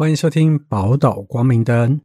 欢迎收听宝岛光明灯。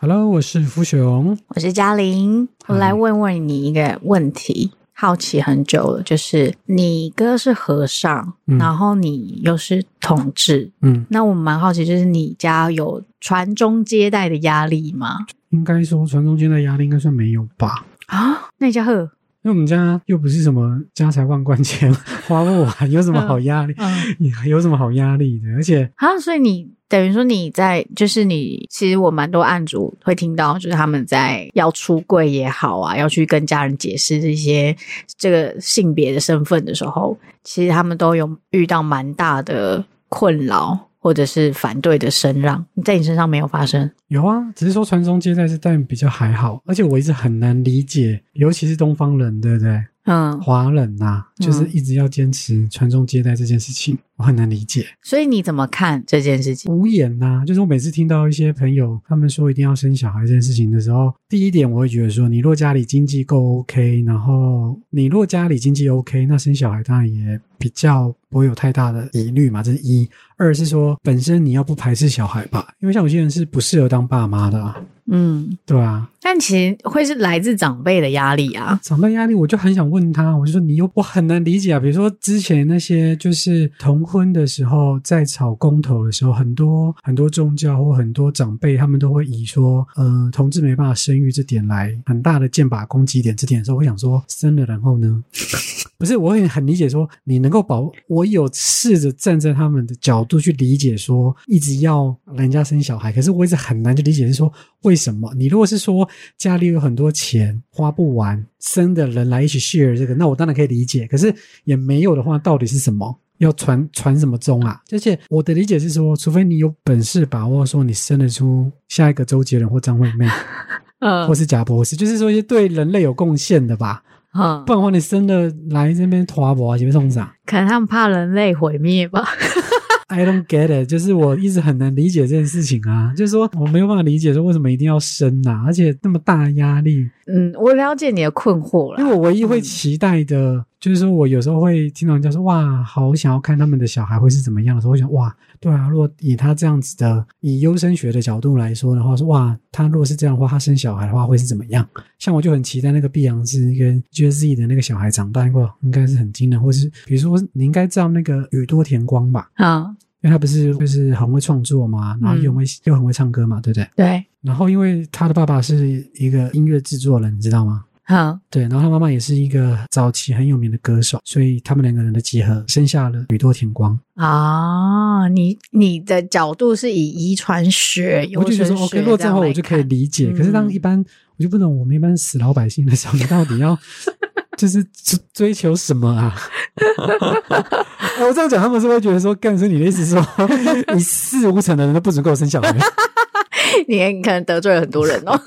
Hello，我是福雄。我是嘉玲，我来问问你一个问题，好奇很久了，就是你哥是和尚，嗯然后你又是同志，嗯，那我们蛮好奇，就是你家有传宗接代的压力吗？应该说传宗接代压力应该算没有吧？啊，那你家呵，因为我们家又不是什么家财万贯钱花不完，有什么好压力？你嗯，有什么好压力的？而且啊，所以你等于说你在，就是你，其实我蛮多案主会听到，就是他们在要出柜也好啊，要去跟家人解释这些这个性别的身份的时候，其实他们都有遇到蛮大的困扰或者是反对的声浪，在你身上没有发生？有啊，只是说传宗接代是但比较还好，而且我一直很难理解，尤其是东方人，对不对？嗯，华人呐、就是一直要坚持传宗接代这件事情，我很难理解。所以你怎么看这件事情？无言呐、就是我每次听到一些朋友他们说一定要生小孩这件事情的时候，第一点我会觉得说，你若家里经济够 OK，然后你若家里经济 OK，那生小孩当然也比较不会有太大的疑虑嘛，这是一。二是说本身你要不排斥小孩吧，因为像有些人是不适合当爸妈的、啊，嗯，对啊，但其实会是来自长辈的压力啊。长辈压力，我就很想问他，我就说你又我很难理解啊。比如说之前那些就是同婚的时候，在吵公投的时候，很多很多宗教或很多长辈，他们都会以说，呃，同志没办法生育这点来很大的剑拔攻击点这点的时候，我想说生了然后呢？不是，我也很理解说你能够保，我有试着站在他们的角度去理解说，一直要人家生小孩，可是我一直很难去理解是说为什么？你如果是说家里有很多钱花不完，生的人来一起 share 这个，那我当然可以理解。可是也没有的话，到底是什么？要传传什么宗啊？而且我的理解是说，除非你有本事把握说你生得出下一个周杰伦或张惠妹，嗯或是贾博士，就是说一些对人类有贡献的吧。嗯不，然的话，你生的来这边拖博，前面送啥可能他们怕人类毁灭吧。？I don't get it，就是我一直很难理解这件事情啊，就是说我没有办法理解说为什么一定要生呐、而且那么大的压力。嗯，我了解你的困惑了。因为我唯一会期待的，就是说我有时候会听到人家说哇，好想要看他们的小孩会是怎么样的时候，我想哇，对啊，如果以他这样子的，以优生学的角度来说的话，说哇，他如果是这样的话，他生小孩的话会是怎么样？像我就很期待那个碧昂斯跟 Jay 的那个小孩长大过，应该是很惊人，或是比如说你应该知道那个宇多田光吧，啊，因为他不是就是很会创作嘛，然后又很会、又很会唱歌嘛，对不对？对，然后因为他的爸爸是一个音乐制作人，你知道吗？嗯对，然后他妈妈也是一个早期很有名的歌手，所以他们两个人的结合生下了宇多田光。啊，你你的角度是以遗传学，我就觉得说，OK，如果这话，我就可以理解。嗯可是当一般，我就不懂我们一般死老百姓的时候，你 到底要就是追追求什么啊？哎 我这样讲，他们是不是会觉得说，干是你的意思是说，你四五成的人都不准给我生小孩？你可能得罪了很多人哦。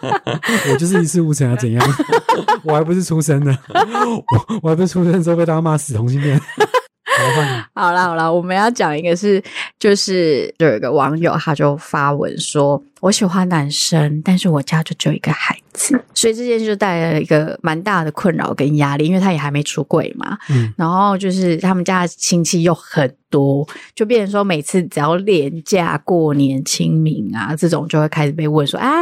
我就是一事无成啊，怎样？我还不是出生的，我我还不是出生的时候被大家骂死同性恋。好啦好啦，我们要讲一个是，就是有一个网友他就发文说，我喜欢男生，但是我家就只有一个孩子，所以这件事就带来了一个蛮大的困扰跟压力，因为他也还没出柜嘛，嗯。然后就是他们家的亲戚又很多，就变成说每次只要廉假、过年、清明啊这种，就会开始被问说，哎。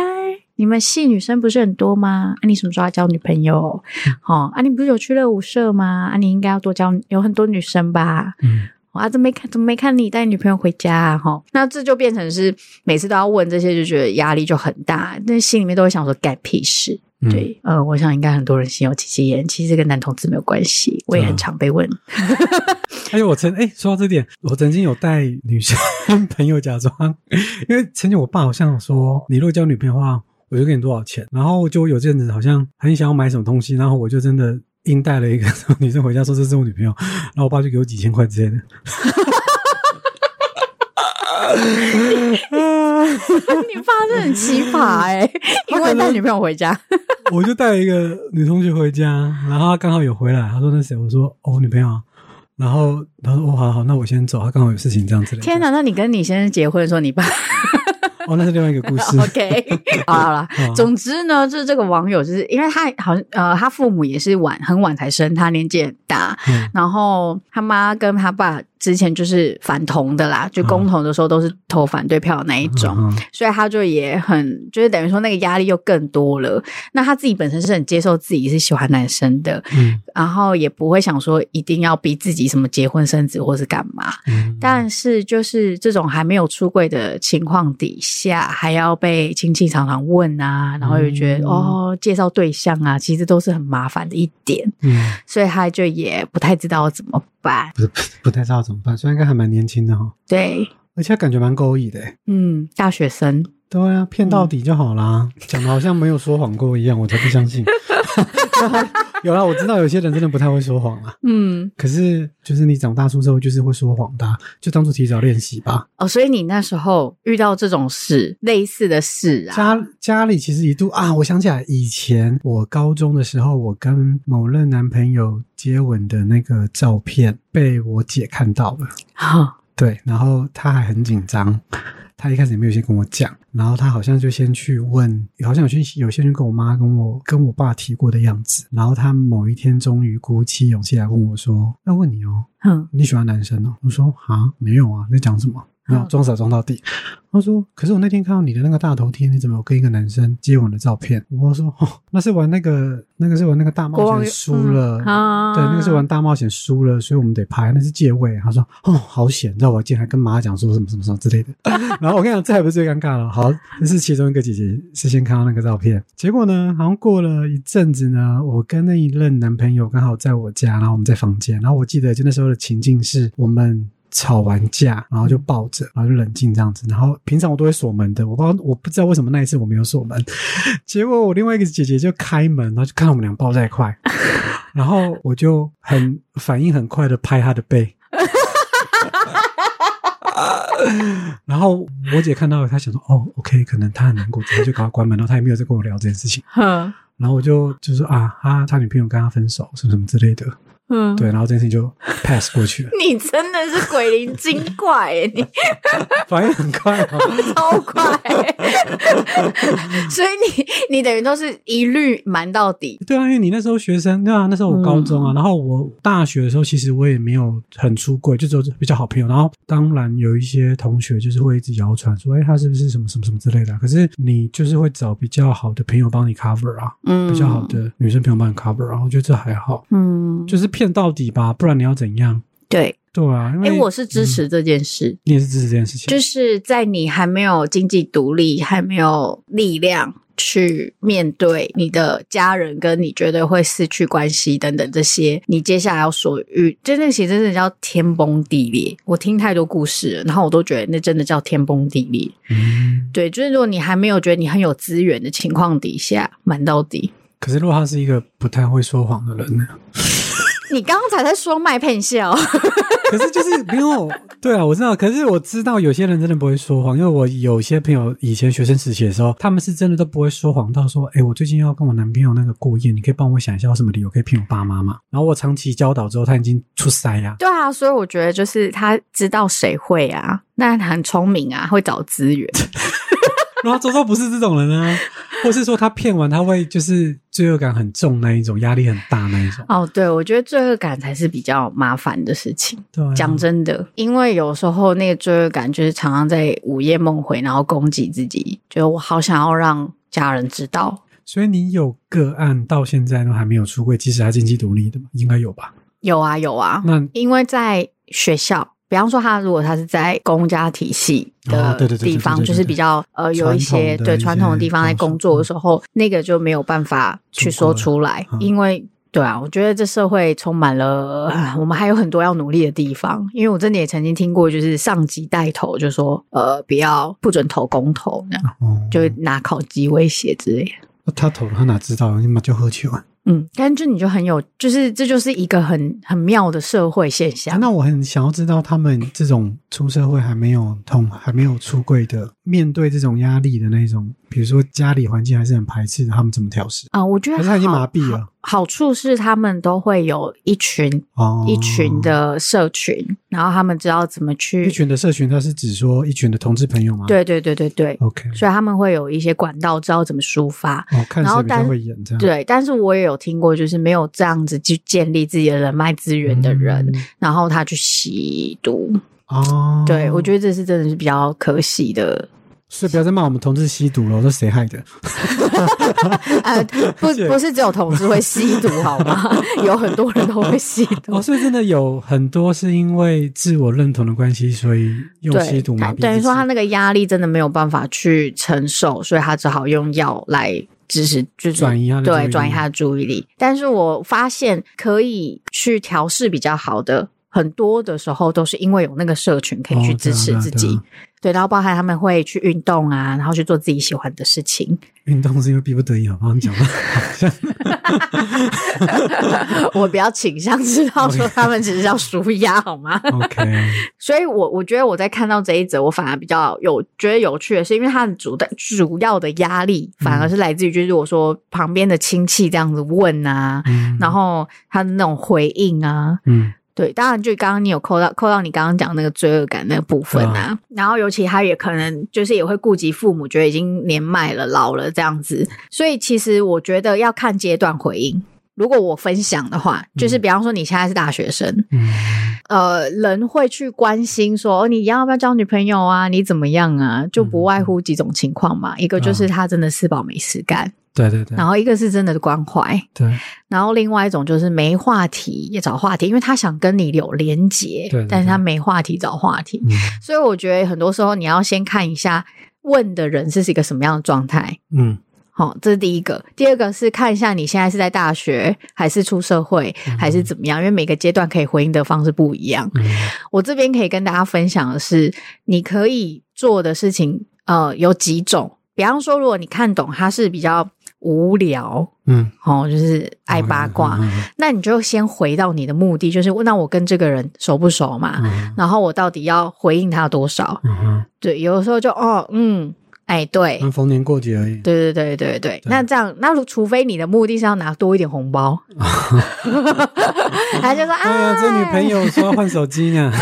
你们系女生不是很多吗？啊，你什么时候要交女朋友？哦，啊，你不是有去热舞社吗？啊，你应该要多交，有很多女生吧？嗯。啊，怎么没看？怎么没看你带女朋友回家啊？哈，那这就变成是每次都要问这些，就觉得压力就很大，那心里面都会想说干屁事。嗯对，呃，我想应该很多人心有戚戚焉。其实跟男同志没有关系，我也很嗯常被问。而且我曾哎、说到这点，我曾经有带女生 朋友假装，因为曾经我爸好像有说，你如果交女朋友的话，我就给你多少钱。然后就有阵子好像很想要买什么东西，然后我就真的硬带了一个 女生回家，说这是我女朋友，然后我爸就给我几千块之类的。你爸是很奇葩哎、因为带女朋友回家。我就带一个女同学回家，然后她刚好有回来，她说那谁？我说哦，我女朋友啊。然后他说哦，好好，那我先走，他刚好有事情这样子。天哪，那你跟你先生结婚的时候，你爸 哦，那是另外一个故事。OK，好了好了，总之呢，就是这个网友，就是因为他好像呃，他父母也是晚很晚才生他，年纪很大，嗯然后他妈跟他爸之前就是反同的啦，就公投的时候都是投反对票的那一种，嗯所以他就也很就是等于说那个压力又更多了。那他自己本身是很接受自己是喜欢男生的，嗯。然后也不会想说一定要逼自己什么结婚生子或是干嘛。嗯，但是就是这种还没有出柜的情况底下，还要被亲戚常常问啊，然后又觉得、嗯。哦，介绍对象啊，其实都是很麻烦的一点，嗯，所以他就也不太知道怎么办。不是不太知道怎么办，虽然应该还蛮年轻的哈，对，而且感觉蛮勾引的。欸。嗯，大学生，对啊，骗到底就好啦，讲的好像没有说谎过一样，我才不相信。有啦，我知道有些人真的不太会说谎啊，嗯，可是就是你长大出之后就是会说谎的啊、就当做提早练习吧。哦，所以你那时候遇到这种事，类似的事啊，家家里其实一度啊，我想起来以前我高中的时候，我跟某任男朋友接吻的那个照片被我姐看到了。哈，对，然后她还很紧张，他一开始也没有先跟我讲，然后他好像就先去问，好像有去有先去跟我妈跟我跟我爸提过的样子，然后他某一天终于鼓起勇气来问我说：“要问你哦，嗯，你喜欢男生哦？”我说：“啊，没有啊，你在讲什么？”没有嗯装傻装到底。他说：“可是我那天看到你的那个大头贴，你怎么有跟一个男生接吻的照片？”我说：“哦，那是玩那个那个是玩那个大冒险输了。嗯啊对，那个是玩大冒险输了，所以我们得拍，那是借位。他说：“哦，好险！”你知道我竟然还跟妈讲说什么什么什么之类的。然后我跟你讲，这还不是最尴尬了。好，这是其中一个姐姐事先看到那个照片，结果呢，好像过了一阵子呢，我跟那一任男朋友刚好在我家，然后我们在房间，然后我记得就那时候的情境是我们。吵完架，然后就抱着，然后就冷静这样子。然后平常我都会锁门的，我不知道我不知道为什么那一次我没有锁门。结果我另外一个姐姐就开门，然后就看到我们俩抱在一块，然后我就很反应很快的拍她的背。然后我姐看到了，她想说：“哦，OK，可能她很难过，直接就赶快关门。”然后她也没有再跟我聊这件事情。哼，然后我就就说：“啊，他他女朋友跟他分手，什么什么之类的。”嗯，对，然后这件事情就 pass 过去了，你真的是鬼灵精怪耶，你 反应很快啊。超快，所以你你等于都是一律瞒到底。对啊，因为你那时候学生，对啊，那时候我高中啊，然后我大学的时候，其实我也没有很出柜，就只有比较好朋友。然后当然有一些同学就是会一直谣传说，哎，他是不是什么什么什么之类的啊。可是你就是会找比较好的朋友帮你 cover 啊，嗯比较好的女生朋友帮你 cover 啊，我觉得这还好，嗯，就是骗到底吧，不然你要怎样？对。对啊，因哎、为我是支持这件事，你也是支持这件事情，就是在你还没有经济独立、还没有力量去面对你的家人，跟你觉得会失去关系等等这些，你接下来要所遇，真的其实真的叫天崩地裂。我听太多故事了，然后我都觉得那真的叫天崩地裂。嗯。对，就是如果你还没有觉得你很有资源的情况底下，瞒到底。可是如果他是一个不太会说谎的人呢？你刚刚才在说卖骗笑，可是就是没有，对啊，我知道。可是我知道有些人真的不会说谎，因为我有些朋友以前学生时期的时候，他们是真的都不会说谎到说，哎，我最近要跟我男朋友那个过夜，你可以帮我想一下有什么理由可以骗我爸妈吗？然后我长期教导之后，他已经出塞呀、对啊，所以我觉得就是他知道谁会啊，那很聪明啊，会找资源。然后周周不是这种人啊，或是说他骗完他会就是罪恶感很重那一种，压力很大那一种。哦，对，我觉得罪恶感才是比较麻烦的事情。对啊，讲真的，因为有时候那个罪恶感就是常常在午夜梦回，然后攻击自己，觉得我好想要让家人知道。所以你有个案到现在都还没有出柜，即使他经济独立的嘛，应该有吧？有啊，有啊，那因为在学校。比方说，他如果他是在公家体系的地方，就是比较呃有一些对传统的地方在工作的时候，那个就没有办法去说出来，嗯因为对啊，我觉得这社会充满了啊 我们还有很多要努力的地方。因为我真的也曾经听过，就是上级带头就说呃不要不准投公投，这样哦，就拿考级威胁之类他投了，他哪知道？你妈就喝酒啊！嗯，但就你就很有，就是这就是一个很很妙的社会现象。那我很想要知道，他们这种出社会还没有同还没有出柜的，面对这种压力的那种，比如说家里环境还是很排斥的，他们怎么调试？啊、我觉得还是他已经麻痹了？好处是他们都会有一群、哦，一群的社群，然后他们知道怎么去一群的社群，它是指说一群的同志朋友吗？对对对对对，，OK，所以他们会有一些管道，知道怎么抒发。哦，看然后但谁比较会演这样。对，但是我也有听过，就是没有这样子去建立自己的人脉资源的人，嗯然后他去吸毒。哦，对我觉得这是真的是比较可惜的。所以不要再骂我们同志吸毒了，都谁害的？呃，不不是只有同志会吸毒好吗？有很多人都会吸毒哦，。所以真的有很多是因为自我认同的关系，所以用吸毒麻痹。等于说他那个压力真的没有办法去承受，所以他只好用药来支持，就是转移他的注意力对转移他的注意力。但是我发现可以去调试比较好的，很多的时候都是因为有那个社群可以去支持自己。对，然后包含他们会去运动啊，然后去做自己喜欢的事情。运动是因为逼不得已，好不好？你讲吧我比较倾向知道说他们只是要舒压，好吗？OK，所以我我觉得我在看到这一则，我反而比较有觉得有趣的是，因为他的主的主要的压力反而是来自于，就是我说旁边的亲戚这样子问啊，嗯，然后他的那种回应啊，嗯对，当然就刚刚你有扣到扣到你刚刚讲那个罪恶感那个部分对啊，然后尤其他也可能就是也会顾及父母，觉得已经年迈了、老了这样子，所以其实我觉得要看阶段回应。如果我分享的话，就是比方说你现在是大学生，嗯呃，人会去关心说、哦、你要不要交女朋友啊？你怎么样啊？就不外乎几种情况嘛，一个就是他真的吃饱没事干，对对对然后一个是真的关怀，对然后另外一种就是没话题也找话题，因为他想跟你有连结，对对但是他没话题找话题，嗯所以我觉得很多时候你要先看一下问的人是一个什么样的状态。嗯好、这是第一个。第二个是看一下你现在是在大学，还是出社会，还是怎么样？因为每个阶段可以回应的方式不一样。嗯我这边可以跟大家分享的是，你可以做的事情，呃，有几种。比方说，如果你看懂他是比较无聊，嗯，哦，就是爱八卦，嗯嗯。那你就先回到你的目的，就是那我跟这个人熟不熟嘛？嗯。然后我到底要回应他多少？嗯嗯。对，有的时候就哦，嗯，哎，对。嗯，逢年过节而已。对对对对对，那这样，那除非你的目的是要拿多一点红包，他就说啊，这女朋友说要换手机呢，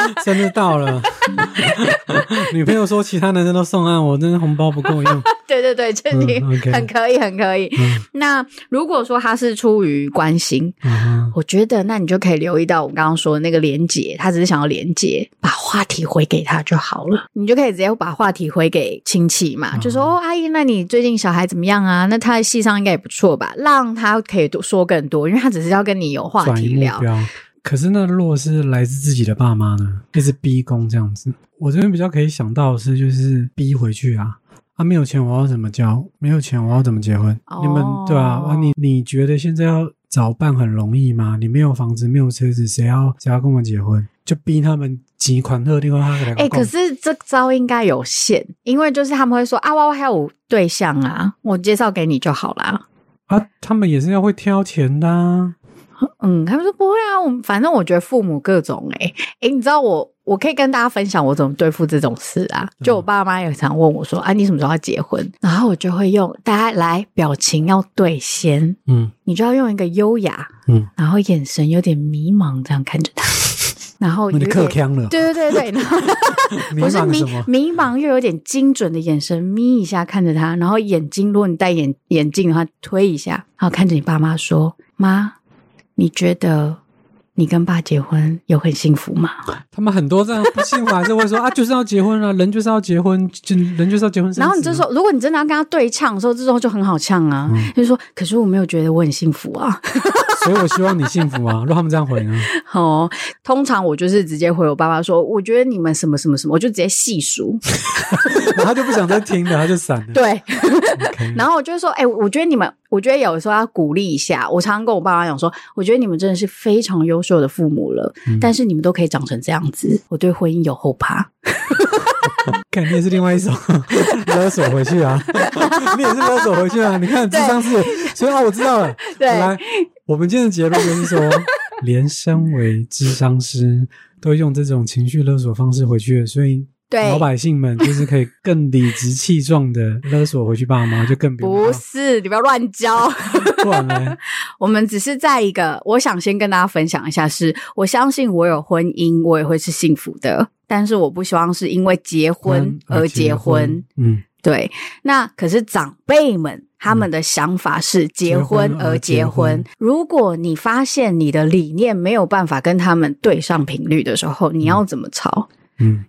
生日到了，女朋友说其他男生都送啊，我真的红包不够用。对 对对，这你嗯，OK 很可以，很可以。嗯那如果说他是出于关心，嗯我觉得那你就可以留意到我刚刚说的那个连接，他只是想要连接，把话题回给他就好了。你就可以直接把话题回给亲戚嘛，就说哦，阿姨，那你最近小孩怎么样啊？那他的戏上应该也不错吧？让他可以多说更多，因为他只是要跟你有话题聊。可是那如果是来自自己的爸妈呢，一直逼供这样子，我这边比较可以想到的是，就是逼回去啊。啊，没有钱我要怎么交？没有钱我要怎么结婚？哦你们对啊，啊你你觉得现在要找伴很容易吗？你没有房子，没有车子，谁要谁要跟我结婚？就逼他们几款特定他来哎、可是这招应该有限，因为就是他们会说啊，我还有对象啊，我介绍给你就好啦。啊，他们也是要会挑钱的、啊。嗯，他们说不会啊，我们反正我觉得父母各种哎、欸、哎、你知道我我可以跟大家分享我怎么对付这种事啊。就我爸妈也常问我说啊，你什么时候要结婚？然后我就会用大家来表情要对先，嗯你就要用一个优雅，嗯，然后眼神有点迷茫这样看着他，然后有你点克腔了，对对对对，然后迷不是迷？迷茫又有点精准的眼神眯一下看着他，然后眼睛，如果你戴眼眼镜的话，推一下，然后看着你爸妈说：“妈，你觉得你跟爸结婚有很幸福吗他们很多这样不幸福还是会说啊，就是要结婚啊，人就是要结婚，就人就是要结婚？”然后你这时候，如果你真的要跟他对唱的时候，这时候就很好唱啊，嗯就说：“可是我没有觉得我很幸福啊。所以我希望你幸福啊。如果他们这样回呢？” 哦，通常我就是直接回我爸爸说：“我觉得你们什么什么什么，我就直接细数。然后他就不想再听了，他就闪了。”对然后我就会说，哎、我觉得你们，我觉得有时候要鼓励一下。我常常跟我爸妈讲说，我觉得你们真的是非常优秀的父母了，嗯但是你们都可以长成这样子，我对婚姻有后怕。看你也是另外一种 勒索回去啊，你也是勒索回去啊。你看智商是，所以啊，我知道了。对来，我们今天的结论就是说，连身为智商师都用这种情绪勒索方式回去，所以对老百姓们就是可以更理直气壮的勒索回去爸妈，就更不不是，你不要乱教。不然呢？我们只是在一个，我想先跟大家分享一下是，我相信我有婚姻，我也会是幸福的，但是我不希望是因为结婚而结婚。嗯，对，那可是长辈们他们的想法是结婚而结结婚。如果你发现你的理念没有办法跟他们对上频率的时候，你要怎么吵？嗯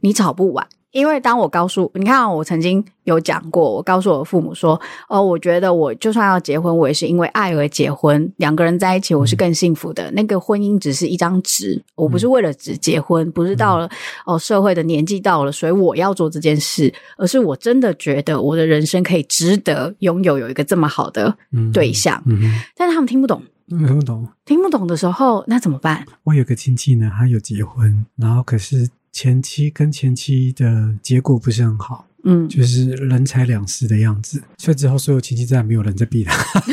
你吵不完。因为当我告诉你看，我曾经有讲过，我告诉我的父母说，哦，我觉得我就算要结婚，我也是因为爱而结婚，两个人在一起，我是更幸福的。那个婚姻只是一张纸，我不是为了只结婚，不是到了哦社会的年纪到了，所以我要做这件事，而是我真的觉得我的人生可以值得拥有有一个这么好的嗯，对象，嗯哼，但是他们听不懂，嗯，听不懂。听不懂的时候，那怎么办？我有个亲戚呢，他有结婚，然后可是前期跟前期的结果不是很好，嗯，就是人财两失的样子。所以之后所有亲戚再也没有人在逼他，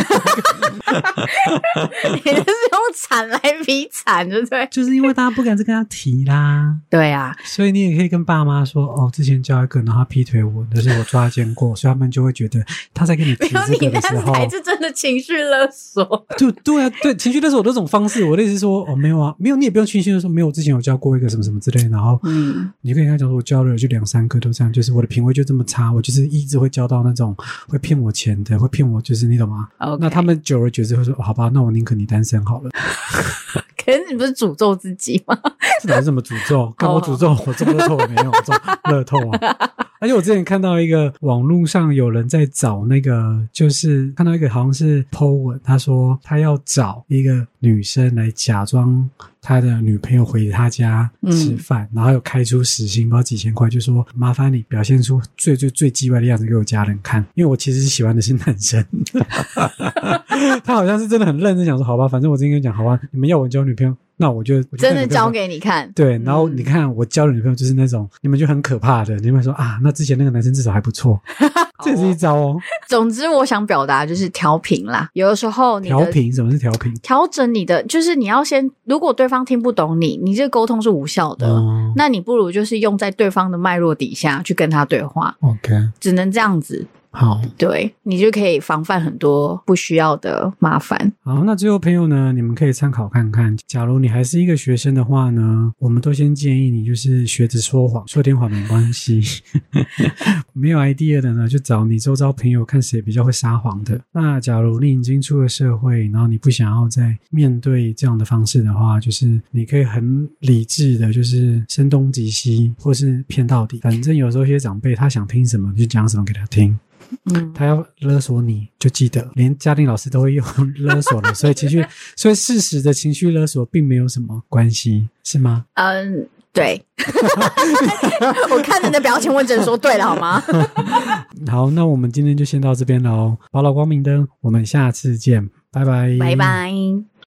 你这是用惨来比惨，对不对？就是因为大家不敢再跟他提啦。对啊，所以你也可以跟爸妈说，哦，之前交一个，然后他劈腿我，但是我抓见过，所以他们就会觉得他在跟你提这个的时候，才是真的情绪勒索。就对啊，对，情绪勒索有这种方式。我的意思是说，哦，没有啊，没有，你也不用情绪勒索，没有，我之前有交过一个什么什么之类的，然后嗯，你可以跟他讲说，我交了就两三个都这样，就是我的品味就这么差，我就是一直会交到那种会骗我钱的，会骗我，就是你懂吗 OK 那他们久而久之会说，哦好吧，那我宁可你单身好了。可是你不是诅咒自己吗？这哪是什么诅咒？看我诅咒我中乐透也没有中 乐透啊！而且我之前看到一个网络上有人在找那个，就是看到一个好像是 po 文，他说他要找一个女生来假装他的女朋友回他家吃饭，然后又开出死薪不知道几千块，就说麻烦你表现出最最最叽歪的样子给我家人看，因为我其实是喜欢的是男生。他好像是真的很认真想说，好吧，反正我今天跟你讲，好吧，你们要我交女朋友，那我就真的交给你看。对，然后嗯你看我交的女朋友就是那种你们就很可怕的，你们说啊，那之前那个男生至少还不错，这是一招哦。总之，我想表达就是调频啦。有的时候你的调频，什么是调频？调整你的，就是你要先，如果对方听不懂你，你这个沟通是无效的。哦那你不如就是用在对方的脉络底下去跟他对话，，OK，只能这样子，好。对你就可以防范很多不需要的麻烦。好，那最后朋友呢，你们可以参考看看。假如你还是一个学生的话呢，我们都先建议你就是学着说谎，说点谎没关系。没有 idea 的呢，就找你周遭朋友看谁比较会撒谎的。那假如你已经出了社会，然后你不想要再面对这样的方式的话，就是你可以很理智的，就是声东击西，或是骗到底。反正有时候一些长辈他想听什么就讲什么给他听。嗯，他要勒索你，就记得连家庭老师都会用勒索了，所以情绪，所以事实的情绪勒索并没有什么关系，是吗？嗯，对，我看你的表情，我只能说对了，好吗？好，那我们今天就先到这边喽。宝老光明灯，我们下次见，拜拜，拜。拜。